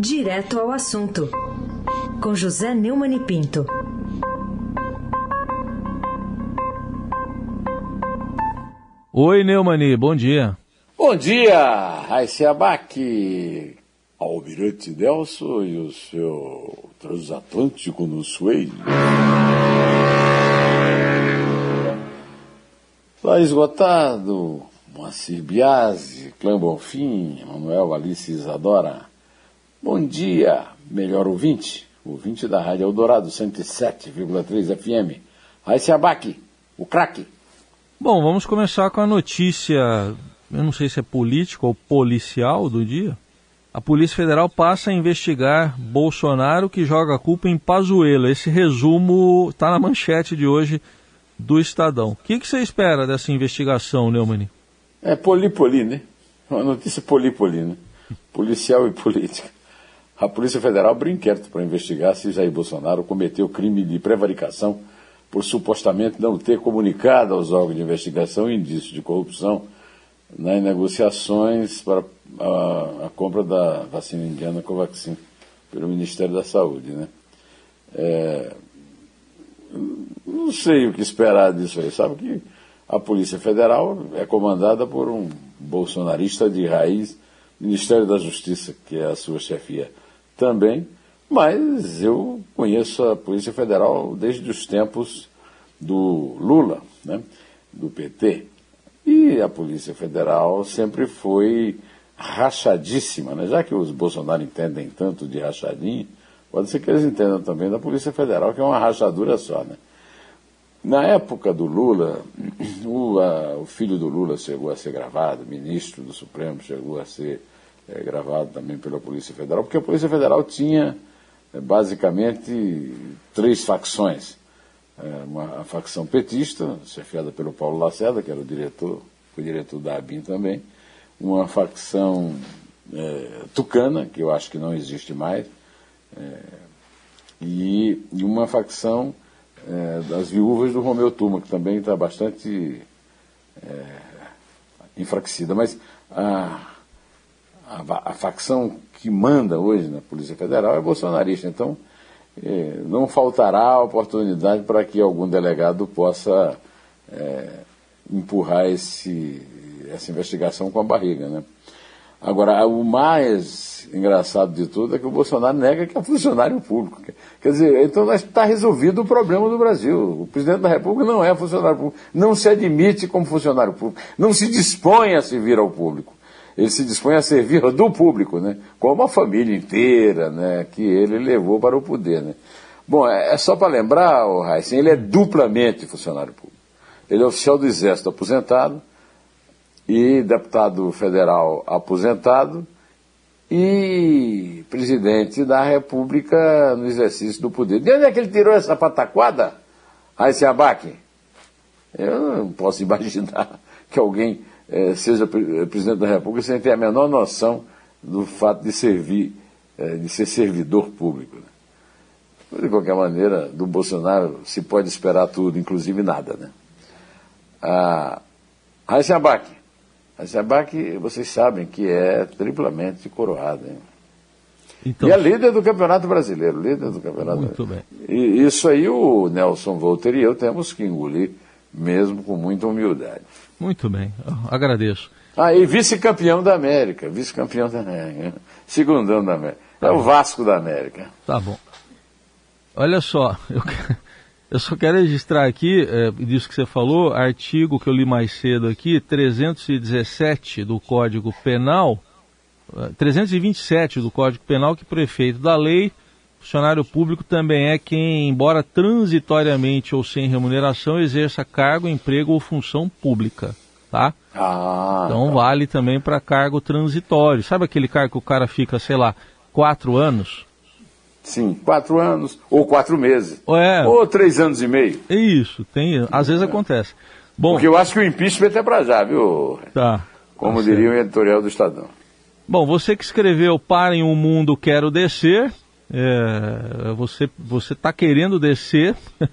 Direto ao assunto, com José Neumann e Pinto. Oi, Neumani, bom dia. Bom dia, Raíssa Abac, Almirante Nelson e o seu transatlântico no Suez. Está esgotado, Moacir Biasi, Clã Bonfim, Manuel Alice Isadora. Bom dia, melhor ouvinte, ouvinte da Rádio Eldorado 107,3 FM. Raíssa Abac, o craque. Bom, vamos começar com a notícia, eu não sei se é política ou policial do dia. A Polícia Federal passa a investigar Bolsonaro que joga a culpa em Pazuello. Esse resumo está na manchete de hoje do Estadão. O que, que você espera dessa investigação, Neumann? É poli-poli, né? Uma notícia poli-poli, né? Policial e política. A Polícia Federal abriu inquérito para investigar se Jair Bolsonaro cometeu crime de prevaricação por supostamente não ter comunicado aos órgãos de investigação indícios de corrupção nas negociações para a, a, compra da vacina indiana Covaxin pelo Ministério da Saúde. Né? É, não sei o que esperar disso aí. Sabe que a Polícia Federal é comandada por um bolsonarista de raiz, Ministério da Justiça, que é a sua chefia também, mas eu conheço a Polícia Federal desde os tempos do Lula, né, do PT. E a Polícia Federal sempre foi rachadíssima, né? já que os Bolsonaro entendem tanto de rachadinha, pode ser que eles entendam também da Polícia Federal, que é uma rachadura só. Né? Na época do Lula, o, a, o filho do Lula chegou a ser gravado, ministro do Supremo chegou a ser é, gravado também pela Polícia Federal, porque a Polícia Federal tinha é, basicamente três facções. É, uma, a facção petista, chefiada pelo Paulo Lacerda, que era o diretor, foi diretor da ABIN também, uma facção é, tucana, que eu acho que não existe mais, é, e, uma facção é, das viúvas do Romeu Tuma, que também está bastante enfraquecida. Mas a, a, a, facção que manda hoje na Polícia Federal é bolsonarista. Então, é, não faltará oportunidade para que algum delegado possa é, empurrar esse, essa investigação com a barriga. Né? Agora, o mais engraçado de tudo é que o Bolsonaro nega que é funcionário público. Quer dizer, então está resolvido o problema do Brasil. O presidente da República não é funcionário público, não se admite como funcionário público, não se dispõe a servir ao público. Ele se dispõe a servir do público, né? como a família inteira né? que ele levou para o poder. Né? Bom, é, é só para lembrar, o Heisen, ele é duplamente funcionário público. Ele é oficial do Exército aposentado, e deputado federal aposentado e presidente da República no exercício do poder. De onde é que ele tirou essa pataquada, esse abaque? Eu não posso imaginar que alguém eh, seja presidente da República sem ter a menor noção do fato de servir, eh, de ser servidor público. Né? De qualquer maneira, do Bolsonaro se pode esperar tudo, inclusive nada. Né? Ah, a Zabac, vocês sabem que é triplamente coroada. Hein? Então, e é líder do Campeonato Brasileiro, líder do Campeonato Muito bem. E isso aí o Nelson Volter e eu temos que engolir, mesmo com muita humildade. Muito bem, agradeço. Ah, e vice-campeão da América, vice-campeão da América, segundão da América. Tá é o Vasco da América. Tá bom. Olha só, eu, eu só quero registrar aqui, é, disso que você falou, artigo que eu li mais cedo aqui, 317 do Código Penal, 327 é, do Código Penal, que prefeito da lei, funcionário público também é quem, embora transitoriamente ou sem remuneração, exerça cargo, emprego ou função pública, tá? Ah, então tá. vale também para cargo transitório. Sabe aquele cargo que o cara fica, sei lá, quatro anos? Sim, quatro anos, ou quatro meses. É. Ou três anos e meio. É isso, tem, às vezes é. acontece. Bom, Porque eu acho que o impeachment é para já, viu? Tá. Como tá diria o editorial do Estadão. Bom, você que escreveu Parem o Mundo, Quero Descer, é, você você está querendo descer.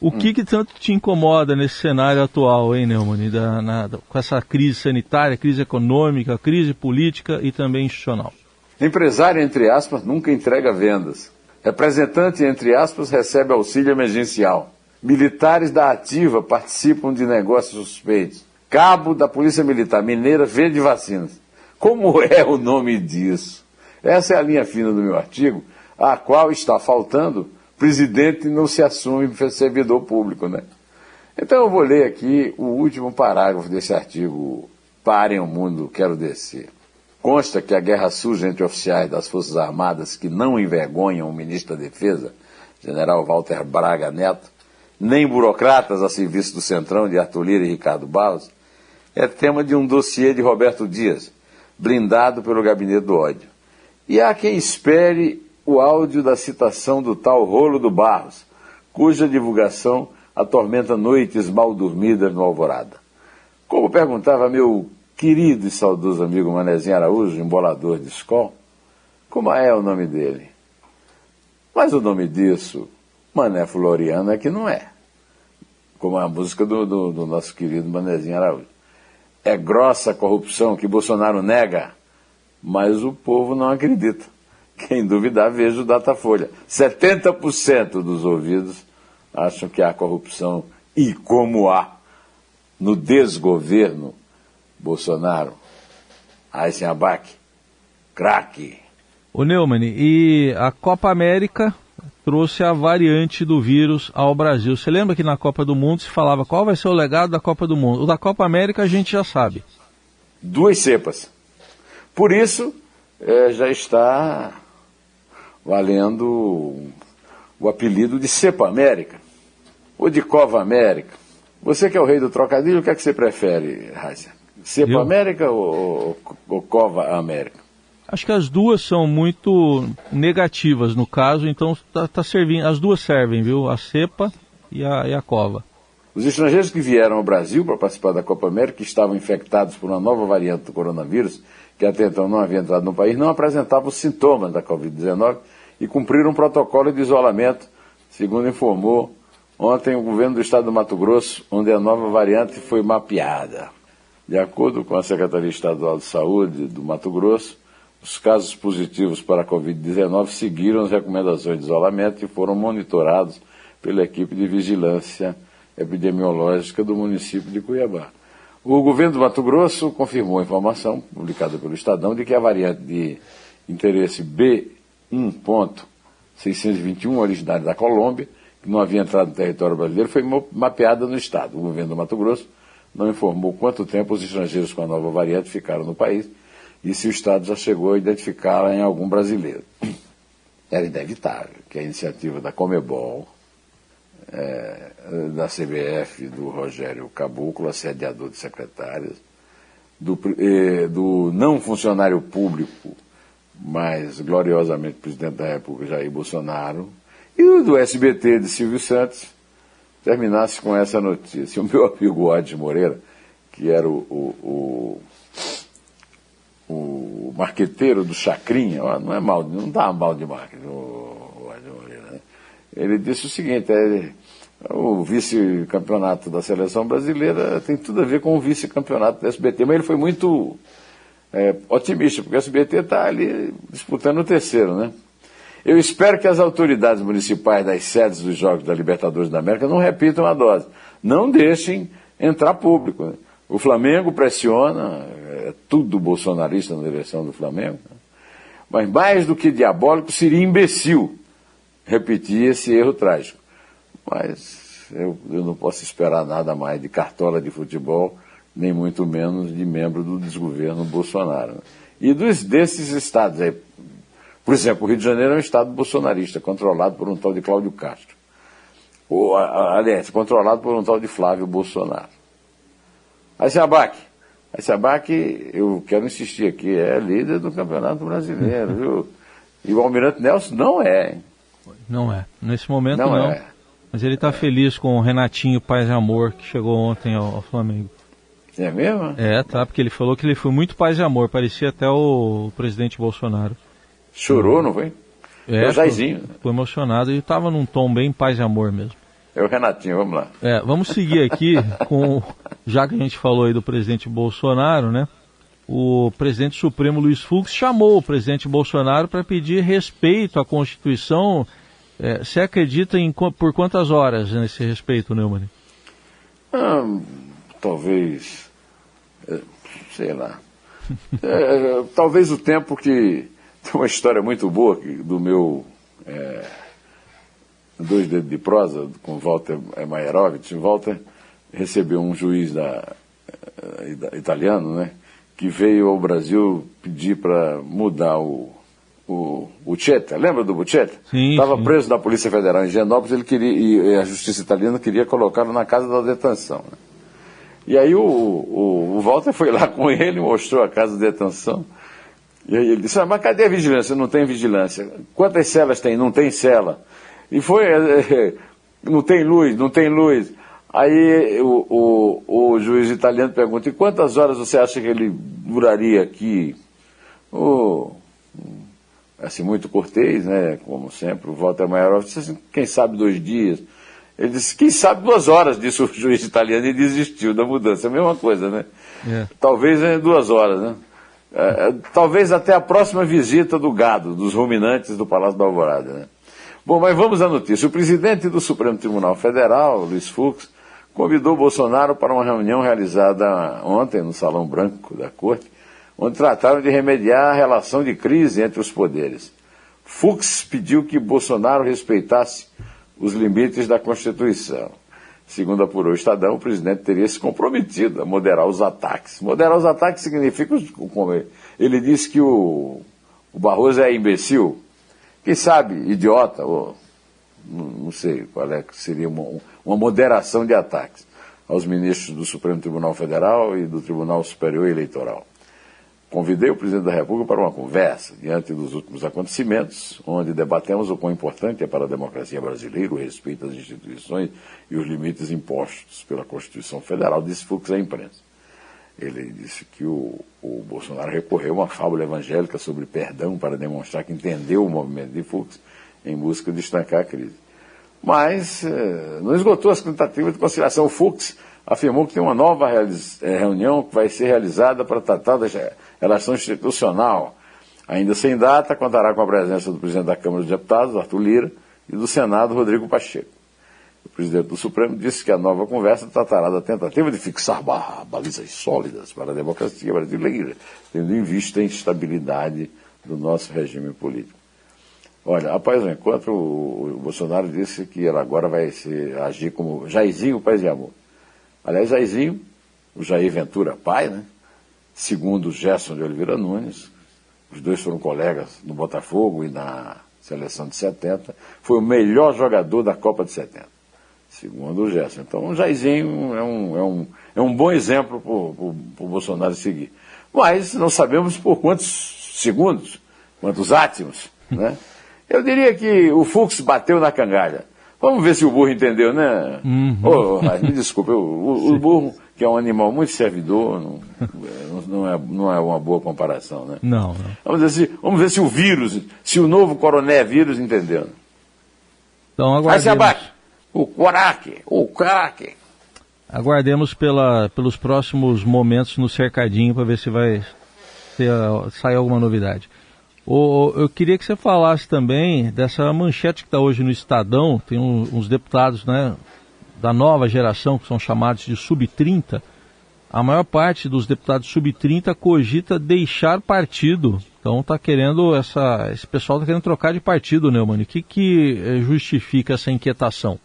o hum. que, que tanto te incomoda nesse cenário atual, hein, Neumann? Da, com essa crise sanitária, crise econômica, crise política e também institucional? Empresário, entre aspas, nunca entrega vendas. Representante, entre aspas, recebe auxílio emergencial. Militares da ativa participam de negócios suspeitos. Cabo da Polícia Militar Mineira vende vacinas. Como é o nome disso? Essa é a linha fina do meu artigo, a qual está faltando. Presidente não se assume servidor público, né? Então eu vou ler aqui o último parágrafo desse artigo. Parem o mundo, quero descer. Consta que a guerra suja entre oficiais das Forças Armadas que não envergonham o ministro da Defesa, general Walter Braga Neto, nem burocratas a serviço do Centrão de Arthur Lira e Ricardo Barros, é tema de um dossiê de Roberto Dias, blindado pelo gabinete do ódio. E há quem espere o áudio da citação do tal Rolo do Barros, cuja divulgação atormenta noites mal dormidas no Alvorada. Como perguntava meu querido e saudoso amigo Manezinho Araújo, embolador de escola, como é o nome dele? Mas o nome disso, Mané Floriano, é que não é. Como a música do, do, do nosso querido Manezinho Araújo. É grossa corrupção que Bolsonaro nega, mas o povo não acredita. Quem duvidar, veja o Datafolha. 70% dos ouvidos acham que há corrupção e como há no desgoverno Bolsonaro, Eisenbach, craque. O Neumann, e a Copa América trouxe a variante do vírus ao Brasil. Você lembra que na Copa do Mundo se falava qual vai ser o legado da Copa do Mundo? O da Copa América a gente já sabe. Duas cepas. Por isso, é, já está valendo o apelido de Cepa América, ou de Cova América. Você que é o rei do trocadilho, o que é que você prefere, Raíssa? Cepa América ou, ou, Cova América? Acho que as duas são muito negativas no caso, então tá, tá servindo, as duas servem, viu? A cepa e a, e a cova. Os estrangeiros que vieram ao Brasil para participar da Copa América estavam infectados por uma nova variante do coronavírus, que até então não havia entrado no país, não apresentavam sintomas da Covid-19 e cumpriram um protocolo de isolamento, segundo informou ontem o governo do estado do Mato Grosso, onde a nova variante foi mapeada. De acordo com a Secretaria Estadual de Saúde do Mato Grosso, os casos positivos para a Covid-19 seguiram as recomendações de isolamento e foram monitorados pela equipe de vigilância epidemiológica do município de Cuiabá. O governo do Mato Grosso confirmou a informação publicada pelo Estadão de que a variante de interesse B1.621, originária da Colômbia, que não havia entrado no território brasileiro, foi mapeada no Estado. O governo do Mato Grosso não informou quanto tempo os estrangeiros com a nova variante ficaram no país e se o Estado já chegou a identificá-la em algum brasileiro. Era inevitável que a iniciativa da Comebol, é, da CBF, do Rogério Caboclo, assediador de secretários, do, eh, do não funcionário público, mas gloriosamente presidente da República Jair Bolsonaro, e do SBT de Silvio Santos, terminasse com essa notícia. O meu amigo Odes Moreira, que era o, o, o, o marqueteiro do Chacrinha, não é mal, não dá mal de marketing, o, Odes Moreira, né? ele disse o seguinte, é, o vice-campeonato da seleção brasileira tem tudo a ver com o vice-campeonato do SBT, mas ele foi muito é, otimista, porque o SBT está ali disputando o terceiro, né? Eu espero que as autoridades municipais das sedes dos Jogos da Libertadores da América não repitam a dose. Não deixem entrar público. Né? O Flamengo pressiona, é tudo bolsonarista na direção do Flamengo. Né? Mas mais do que diabólico, seria imbecil repetir esse erro trágico. Mas eu, eu não posso esperar nada mais de cartola de futebol, nem muito menos de membro do desgoverno Bolsonaro. E dos, desses estados aí, por exemplo, o Rio de Janeiro é um estado bolsonarista, controlado por um tal de Cláudio Castro. Ou, aliás, controlado por um tal de Flávio Bolsonaro. Aí se abaque. Aí se abaque, eu quero insistir aqui, é líder do Campeonato Brasileiro, viu? E o Almirante Nelson não é. Não é. Nesse momento não. não. É. Mas ele está é. feliz com o Renatinho Paz e Amor, que chegou ontem ao, ao, Flamengo. É mesmo? É, tá, porque ele falou que ele foi muito paz e amor, parecia até o, presidente Bolsonaro. Chorou, não foi? É. Foi, foi emocionado e estava num tom bem paz e amor mesmo. É o Renatinho, vamos lá. É, vamos seguir aqui com, já que a gente falou aí do presidente Bolsonaro, né? o presidente supremo Luiz Fux chamou o presidente Bolsonaro para pedir respeito à Constituição. É, você acredita em por quantas horas nesse respeito, Neumann? Ah, talvez, é, sei lá. É, talvez o tempo que. Tem uma história muito boa do meu é, Dois Dedos de Prosa, com Walter Maierovitch. Walter recebeu um juiz da, da, italiano, né? que veio ao Brasil pedir para mudar o, o Bucetta, lembra do Bucetta? Estava preso na Polícia Federal em Genópolis, ele queria, e a justiça italiana queria colocá-lo na casa da detenção. Né? E aí o, o, o, Walter foi lá com ele, mostrou a casa de detenção, e aí ele disse, ah, mas cadê a vigilância? Não tem vigilância. Quantas celas tem? Não tem cela. E foi, não tem luz, não tem luz. Aí o, o, o, juiz italiano pergunta, e quantas horas você acha que ele duraria aqui? Oh, assim, muito cortês, né? Como sempre, o Walter Maior disse assim, quem sabe dois dias. Ele disse, quem sabe duas horas, disse o juiz italiano, e desistiu da mudança. É a mesma coisa, né? É. Talvez duas horas, né? É, é, talvez até a próxima visita do gado, dos ruminantes do Palácio da Alvorada, né? Bom, mas vamos à notícia. O presidente do Supremo Tribunal Federal, Luiz Fux, convidou Bolsonaro para uma reunião realizada ontem no Salão Branco da Corte, onde trataram de remediar a relação de crise entre os poderes. Fux pediu que Bolsonaro respeitasse os limites da Constituição. Segundo apurou o Estadão, o presidente teria se comprometido a moderar os ataques. Moderar os ataques significa, ele disse que o, o Barroso é imbecil, quem sabe idiota, ou não sei qual é que seria uma, uma moderação de ataques aos ministros do Supremo Tribunal Federal e do Tribunal Superior Eleitoral. Convidei o presidente da República para uma conversa diante dos últimos acontecimentos, onde debatemos o quão importante é para a democracia brasileira o respeito às instituições e os limites impostos pela Constituição Federal, disse Fux à imprensa. Ele disse que o, o Bolsonaro recorreu a uma fábula evangélica sobre perdão para demonstrar que entendeu o movimento de Fux em busca de estancar a crise mas eh, não esgotou as tentativas de conciliação. O Fux afirmou que tem uma nova eh, reunião que vai ser realizada para tratar da relação institucional. Ainda sem data, contará com a presença do presidente da Câmara dos Deputados, Arthur Lira, e do Senado, Rodrigo Pacheco. O presidente do Supremo disse que a nova conversa tratará da tentativa de fixar balizas sólidas para a democracia brasileira, tendo em vista a instabilidade do nosso regime político. Olha, após o encontro, o, Bolsonaro disse que ele agora vai se, agir como Jairzinho, Paz e Amor. Aliás, Jairzinho, o Jair Ventura pai, né? Segundo Gerson de Oliveira Nunes, os dois foram colegas no Botafogo e na seleção de 70, foi o melhor jogador da Copa de 70, segundo o Gerson. Então, o Jairzinho é um, é um, é um bom exemplo para o Bolsonaro seguir. Mas não sabemos por quantos segundos, quantos átimos, né? Eu diria que o Fux bateu na cangalha. Vamos ver se o burro entendeu, né? Uhum. Oh, me desculpe, o, o, burro, que é um animal muito servidor, não, não, é, não é uma boa comparação, né? Não, não. Vamos ver, se, vamos ver se o vírus, se o novo coronavírus entendeu. Então aguardemos. Aí abaixo. O coraque, o craque. Aguardemos pela, pelos próximos momentos no cercadinho para ver se vai ter, sair alguma novidade. Eu queria que você falasse também dessa manchete que está hoje no Estadão. Tem uns deputados né, da nova geração, que são chamados de sub-30. A maior parte dos deputados sub-30 cogita deixar partido. Então está querendo essa. Esse pessoal está querendo trocar de partido, Neumann. O que, que eh, justifica essa inquietação?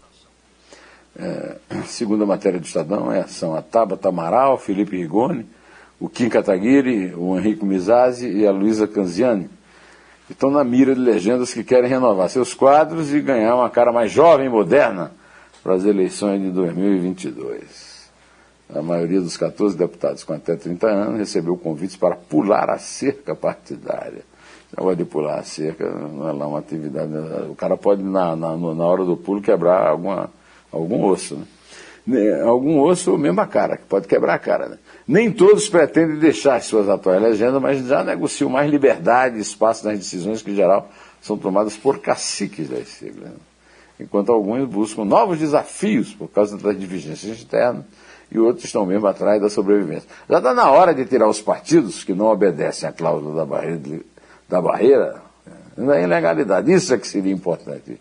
É, segundo a matéria do Estadão, é, são a Tabata Amaral, Felipe Rigoni, o Kim Kataguiri, o Henrique Mizazzi e a Luísa Canziani estão na mira de legendas que querem renovar seus quadros e ganhar uma cara mais jovem e moderna para as eleições de 2022. A maioria dos 14 deputados com até 30 anos recebeu convites para pular a cerca partidária. Agora de pular a cerca não é lá uma atividade. O cara pode, na, na, na hora do pulo, quebrar alguma, algum osso. Né? Né, algum osso ou mesmo a cara, que pode quebrar a cara. Né? Nem todos pretendem deixar suas atuais legendas, mas já negociam mais liberdade e espaço nas decisões que, em geral, são tomadas por caciques das siglas. Né? Enquanto alguns buscam novos desafios por causa das divergências internas e outros estão mesmo atrás da sobrevivência. Já está na hora de tirar os partidos que não obedecem à cláusula da barreira, da barreira da ilegalidade. Isso é que seria importante.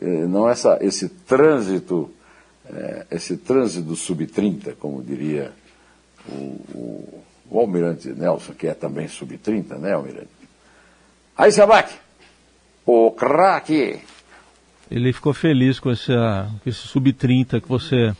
Não essa, esse trânsito, é, esse trânsito sub-30, como diria o, o, o, almirante Nelson, que é também sub-30, né, almirante? Aí, Sabac, o craque. Ele ficou feliz com esse, com esse sub-30 que você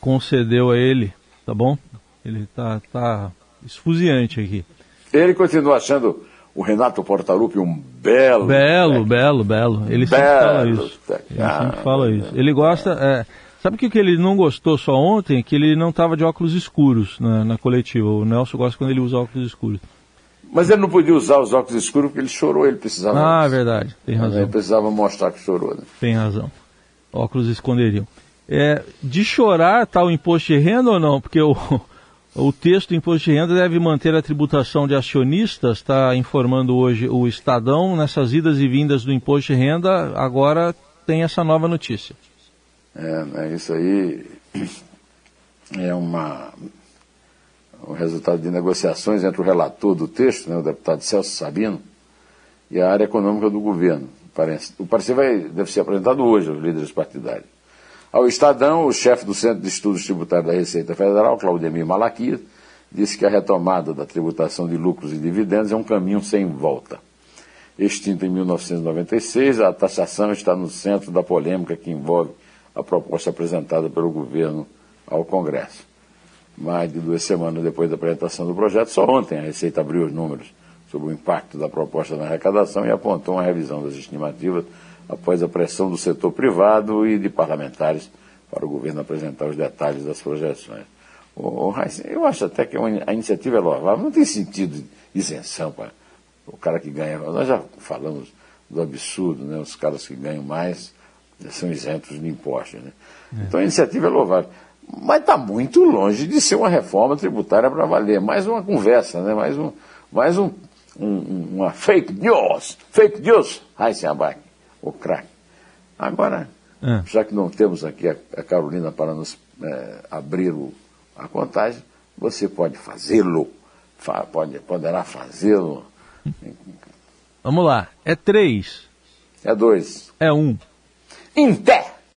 concedeu a ele, tá bom? Ele tá, tá esfuziante aqui. Ele continua achando o Renato Portaluppi um belo. Belo, belo, belo. Ele sempre fala isso. Ele sempre fala isso. Ele gosta. É, sabe o que, que ele não gostou só ontem? Que ele não estava de óculos escuros na, na coletiva. O Nelson gosta quando ele usa óculos escuros. Mas ele não podia usar os óculos escuros porque ele chorou, ele precisava. Ah, é verdade, tem razão. Ele precisava mostrar que chorou. Né? Tem razão. Óculos esconderiam. É, de chorar tá o imposto de renda ou não? Porque o, o texto do imposto de renda deve manter a tributação de acionistas, está informando hoje o Estadão. Nessas idas e vindas do imposto de renda, agora tem essa nova notícia. É, né, isso aí é uma, o resultado de negociações entre o relator do texto, né, o deputado Celso Sabino, e a área econômica do governo. O parecer vai, deve ser apresentado hoje aos líderes partidários. Ao Estadão, o chefe do Centro de Estudos Tributários da Receita Federal, Claudemir Malaquias, disse que a retomada da tributação de lucros e dividendos é um caminho sem volta. Extinta em 1996, a taxação está no centro da polêmica que envolve a proposta apresentada pelo governo ao Congresso. Mais de duas semanas depois da apresentação do projeto, só ontem a Receita abriu os números sobre o impacto da proposta na arrecadação e apontou uma revisão das estimativas após a pressão do setor privado e de parlamentares para o governo apresentar os detalhes das projeções. O, eu acho até que a iniciativa é louvável, não tem sentido isenção para o cara que ganha. Nós já falamos do absurdo, né? os caras que ganham mais são isentos de impostos. Né? É. Então a iniciativa é louvável. Mas está muito longe de ser uma reforma tributária para valer. Mais uma conversa, né? mais, um, mais um, um, uma fake news. Fake news, Heisenberg o craque. Agora, é. já que não temos aqui a, a Carolina para nos é, abrir o, a contagem, você pode fazê-lo, fa, pode, poderá fazê-lo. Vamos lá, é três. É dois. É um. Em pé.